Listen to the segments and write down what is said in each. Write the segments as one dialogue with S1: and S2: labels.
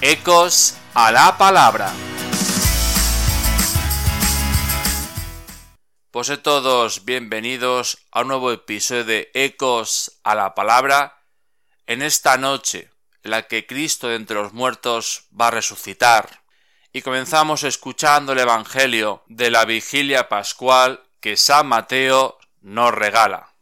S1: Ecos a la palabra. Pues todos bienvenidos a un nuevo episodio de Ecos a la palabra en esta noche en la que Cristo de entre los muertos va a resucitar. Y comenzamos escuchando el Evangelio de la vigilia pascual que San Mateo nos regala.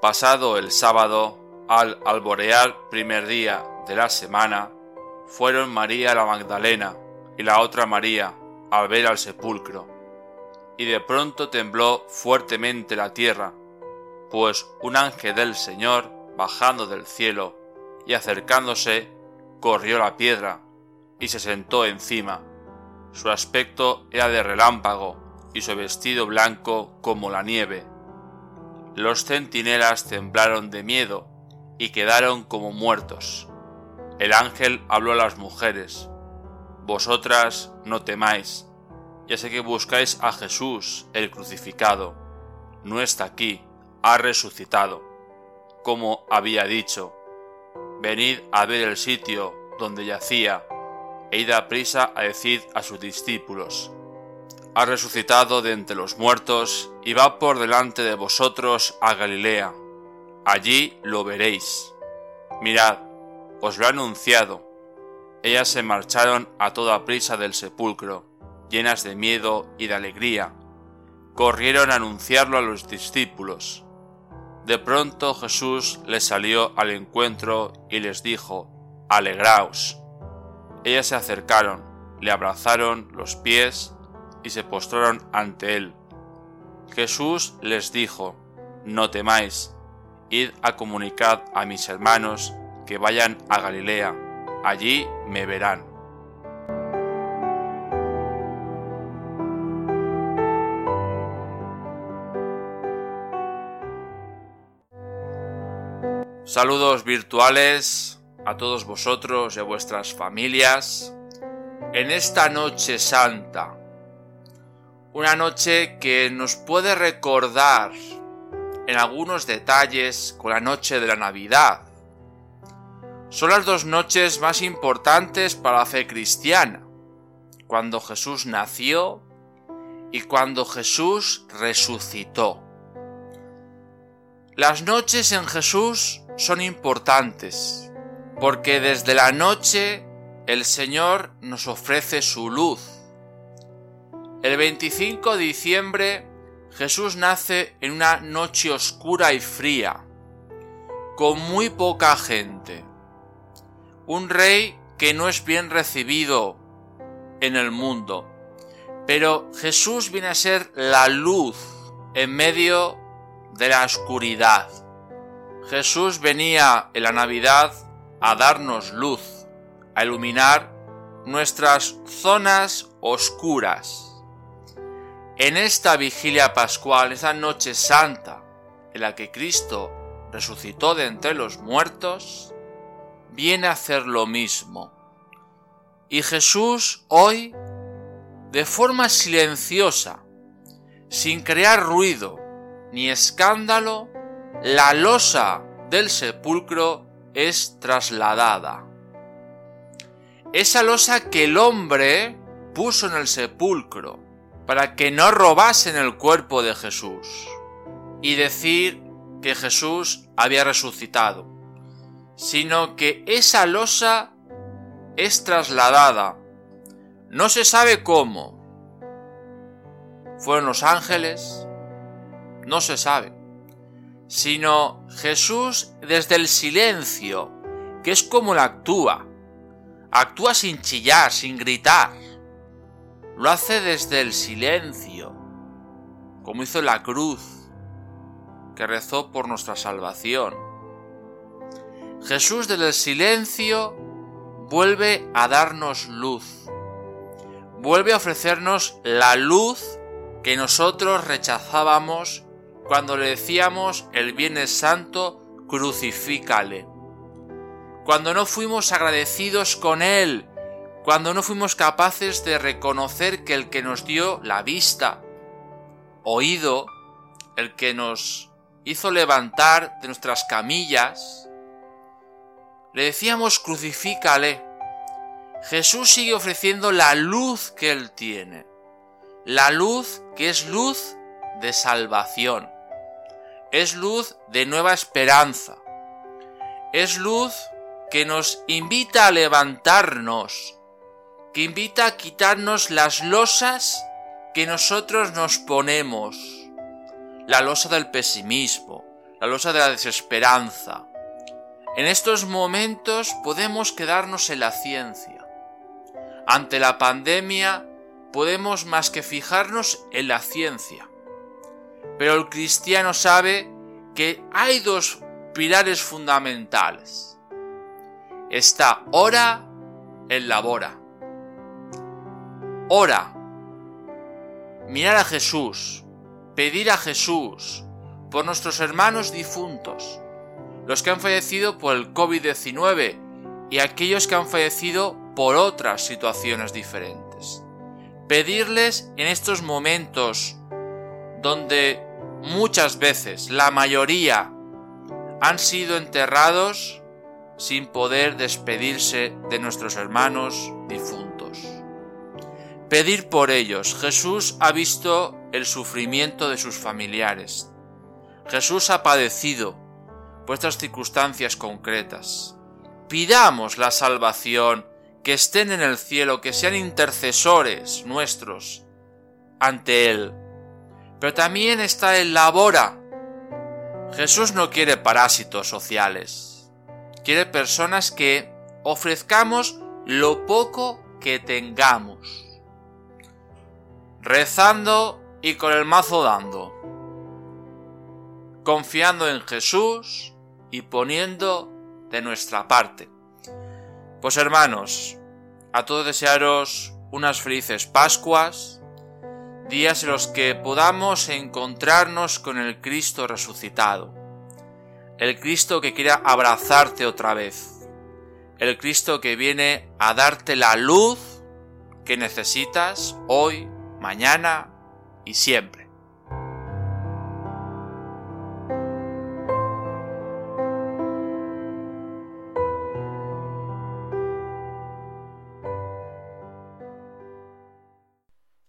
S1: Pasado el sábado, al alborear primer día de la semana, fueron María la Magdalena y la otra María al ver al sepulcro. Y de pronto tembló fuertemente la tierra, pues un ángel del Señor, bajando del cielo y acercándose, corrió la piedra y se sentó encima. Su aspecto era de relámpago y su vestido blanco como la nieve. Los centinelas temblaron de miedo y quedaron como muertos. El ángel habló a las mujeres, Vosotras no temáis, ya sé que buscáis a Jesús el crucificado. No está aquí, ha resucitado, como había dicho. Venid a ver el sitio donde yacía, e id a prisa a decir a sus discípulos. Ha resucitado de entre los muertos y va por delante de vosotros a Galilea allí lo veréis. Mirad, os lo he anunciado. Ellas se marcharon a toda prisa del sepulcro, llenas de miedo y de alegría. Corrieron a anunciarlo a los discípulos. De pronto Jesús les salió al encuentro y les dijo, Alegraos. Ellas se acercaron, le abrazaron los pies y se postraron ante él. Jesús les dijo, No temáis, Id a comunicar a mis hermanos que vayan a Galilea, allí me verán. Saludos virtuales a todos vosotros y a vuestras familias en esta noche santa. Una noche que nos puede recordar en algunos detalles con la noche de la Navidad. Son las dos noches más importantes para la fe cristiana, cuando Jesús nació y cuando Jesús resucitó. Las noches en Jesús son importantes, porque desde la noche el Señor nos ofrece su luz. El 25 de diciembre Jesús nace en una noche oscura y fría, con muy poca gente. Un rey que no es bien recibido en el mundo. Pero Jesús viene a ser la luz en medio de la oscuridad. Jesús venía en la Navidad a darnos luz, a iluminar nuestras zonas oscuras en esta vigilia pascual, esa noche santa en la que Cristo resucitó de entre los muertos, viene a hacer lo mismo. Y Jesús hoy, de forma silenciosa, sin crear ruido ni escándalo, la losa del sepulcro es trasladada. Esa losa que el hombre puso en el sepulcro, para que no robasen el cuerpo de Jesús y decir que Jesús había resucitado, sino que esa losa es trasladada. No se sabe cómo. ¿Fueron los ángeles? No se sabe. Sino Jesús desde el silencio, que es como la actúa. Actúa sin chillar, sin gritar lo hace desde el silencio, como hizo la cruz, que rezó por nuestra salvación. Jesús desde el silencio vuelve a darnos luz, vuelve a ofrecernos la luz que nosotros rechazábamos cuando le decíamos el Viernes Santo, crucifícale. Cuando no fuimos agradecidos con Él cuando no fuimos capaces de reconocer que el que nos dio la vista, oído, el que nos hizo levantar de nuestras camillas, le decíamos crucifícale. Jesús sigue ofreciendo la luz que Él tiene, la luz que es luz de salvación, es luz de nueva esperanza, es luz que nos invita a levantarnos, que invita a quitarnos las losas que nosotros nos ponemos, la losa del pesimismo, la losa de la desesperanza. En estos momentos podemos quedarnos en la ciencia. Ante la pandemia podemos más que fijarnos en la ciencia. Pero el cristiano sabe que hay dos pilares fundamentales. Está ora en labora. Ora. Mirar a Jesús. Pedir a Jesús por nuestros hermanos difuntos, los que han fallecido por el COVID-19 y aquellos que han fallecido por otras situaciones diferentes. Pedirles en estos momentos donde muchas veces la mayoría han sido enterrados sin poder despedirse de nuestros hermanos difuntos. Pedir por ellos. Jesús ha visto el sufrimiento de sus familiares. Jesús ha padecido vuestras circunstancias concretas. Pidamos la salvación, que estén en el cielo, que sean intercesores nuestros ante Él. Pero también está el labora. Jesús no quiere parásitos sociales. Quiere personas que ofrezcamos lo poco que tengamos. Rezando y con el mazo dando confiando en Jesús y poniendo de nuestra parte. Pues hermanos, a todos desearos unas felices Pascuas, días en los que podamos encontrarnos con el Cristo resucitado, el Cristo que quiera abrazarte otra vez, el Cristo que viene a darte la luz que necesitas hoy, mañana y siempre.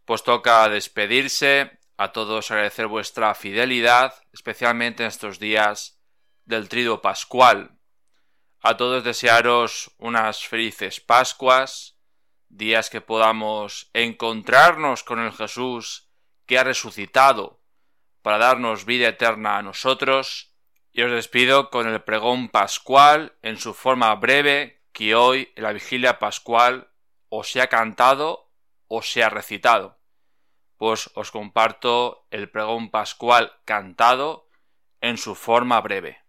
S1: Pues toca despedirse, a todos agradecer vuestra fidelidad, especialmente en estos días del trido pascual. A todos desearos unas felices Pascuas, días que podamos encontrarnos con el Jesús que ha resucitado para darnos vida eterna a nosotros, y os despido con el pregón pascual en su forma breve que hoy en la vigilia pascual os se ha cantado o se ha recitado pues os comparto el pregón pascual cantado en su forma breve.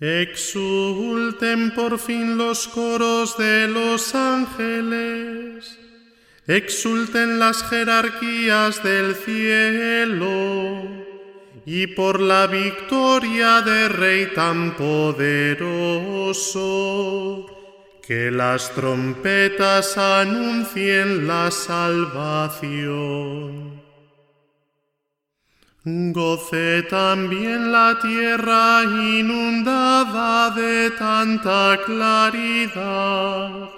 S2: Exulten por fin los coros de los ángeles, exulten las jerarquías del cielo, y por la victoria de Rey tan poderoso que las trompetas anuncien la salvación. Goce también la tierra inundada de tanta claridad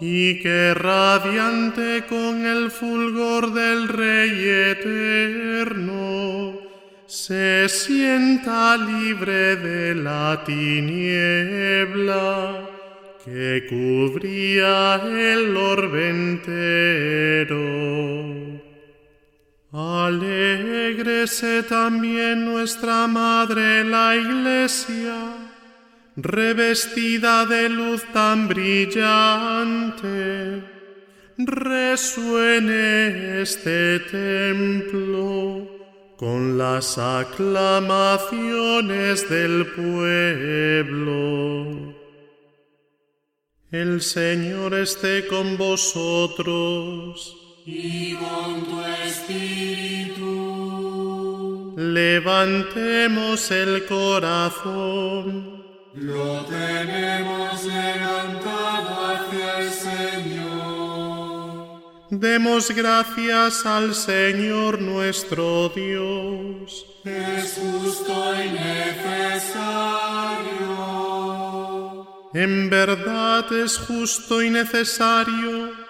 S2: y que radiante con el fulgor del Rey eterno se sienta libre de la tiniebla que cubría el orbe entero. Alégrese también nuestra Madre la Iglesia, revestida de luz tan brillante. Resuene este templo con las aclamaciones del pueblo. El Señor esté con vosotros.
S3: Y con tu espíritu.
S2: Levantemos el corazón.
S3: Lo tenemos levantado hacia el Señor.
S2: Demos gracias al Señor nuestro Dios.
S3: Es justo y necesario
S2: En verdad es justo y necesario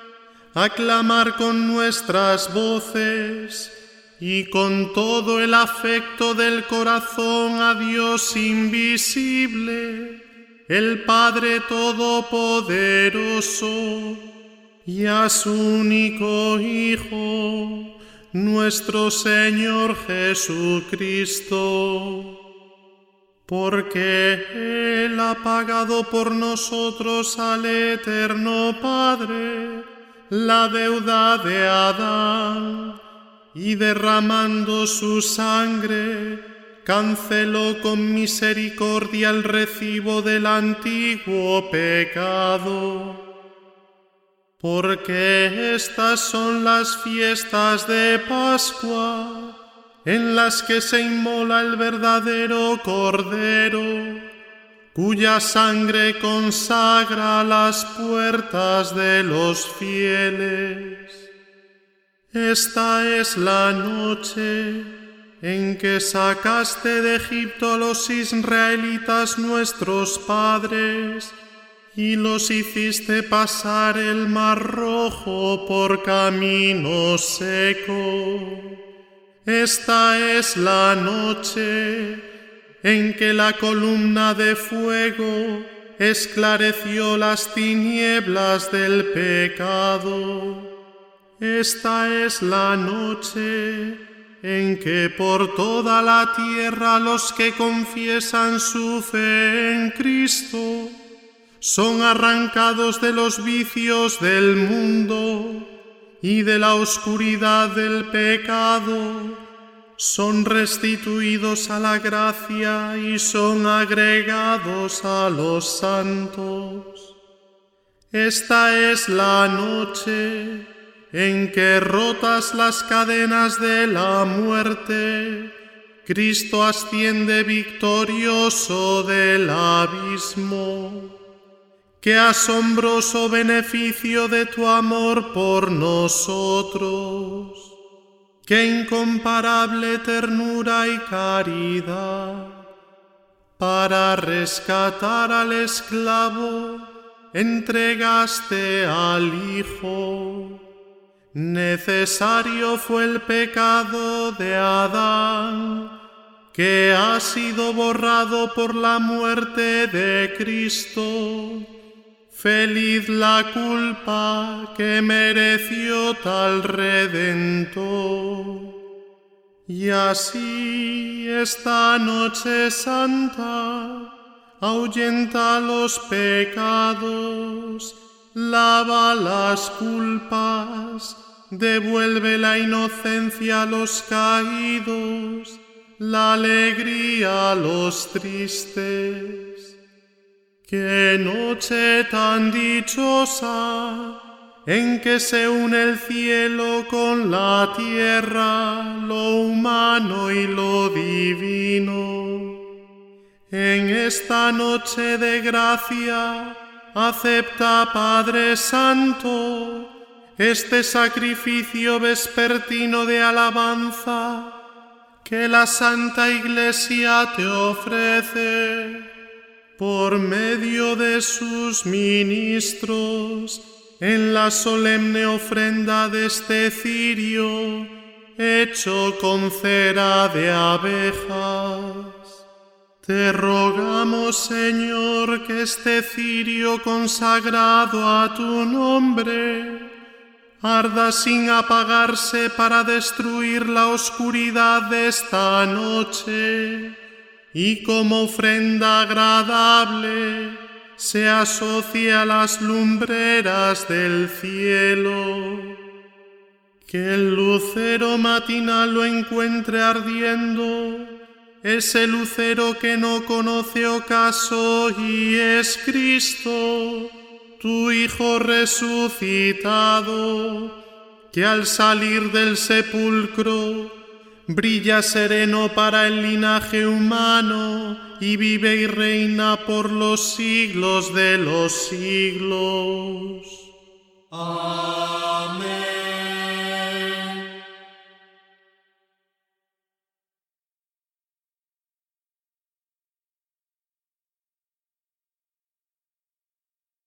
S2: aclamar con nuestras voces y con todo el afecto del corazón a Dios invisible, el Padre Todopoderoso, y a su único Hijo, nuestro Señor Jesucristo. Porque Él ha pagado por nosotros al eterno Padre la deuda de Adán, y derramando su sangre, canceló con misericordia el recibo del antiguo pecado. Porque estas son las fiestas de Pascua, en las que se inmola el verdadero Cordero, cuya sangre consagra las puertas de los fieles. Esta es la noche en que sacaste de Egipto a los israelitas nuestros padres, y los hiciste pasar el mar rojo por camino seco esta es la noche en que la columna de fuego esclareció las tinieblas del pecado. Esta es la noche en que por toda la tierra los que confiesan su fe en Cristo son arrancados de los vicios del mundo y de la oscuridad del pecado, son restituidos a la gracia y son agregados a los santos. Esta es la noche en que rotas las cadenas de la muerte, Cristo asciende victorioso del abismo. Qué asombroso beneficio de tu amor por nosotros, qué incomparable ternura y caridad. Para rescatar al esclavo, entregaste al Hijo. Necesario fue el pecado de Adán, que ha sido borrado por la muerte de Cristo Feliz la culpa que mereció tal redentor. Y así esta noche santa ahuyenta los pecados, lava las culpas, devuelve la inocencia a los caídos, la alegría a los tristes Qué noche tan dichosa en que se une el cielo con la tierra, lo humano y lo divino. En esta noche de gracia, acepta Padre Santo este sacrificio vespertino de alabanza que la Santa Iglesia te ofrece por medio de sus ministros en la solemne ofrenda de este cirio hecho con cera de abejas. Te rogamos, Señor, que este cirio consagrado a tu nombre arda sin apagarse para destruir la oscuridad de esta noche y como ofrenda agradable se asocia a las lumbreras del cielo. Que el lucero matinal lo encuentre ardiendo, ese lucero que no conoce ocaso y es Cristo, tu Hijo resucitado, que al salir del sepulcro brilla sereno para el linaje humano y vive y reina por los siglos de los siglos.
S3: Amén.